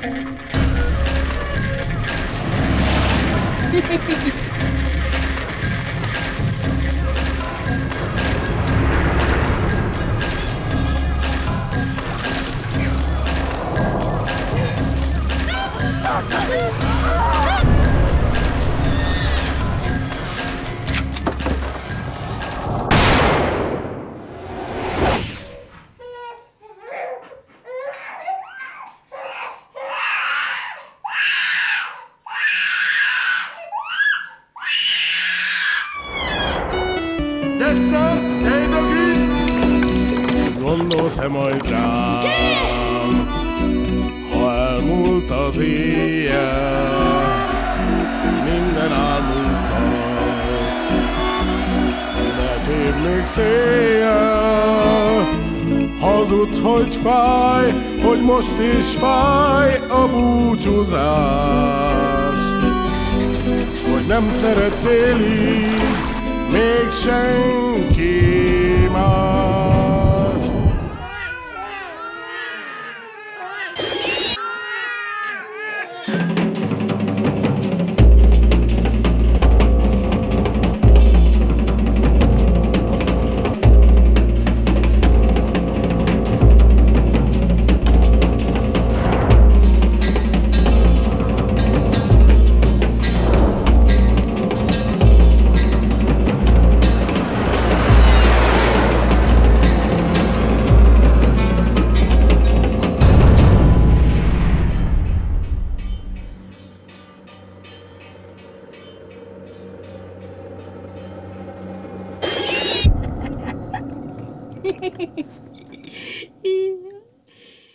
Ah, Dessze, egy a! Gondolsz-e majd rám, ha elmúlt az éjjel, minden álmunkat, ne tér még széjjel. Hazud, hogy fáj, hogy most is fáj a búcsúzás, s hogy nem szerettél így make Shanky. yeah.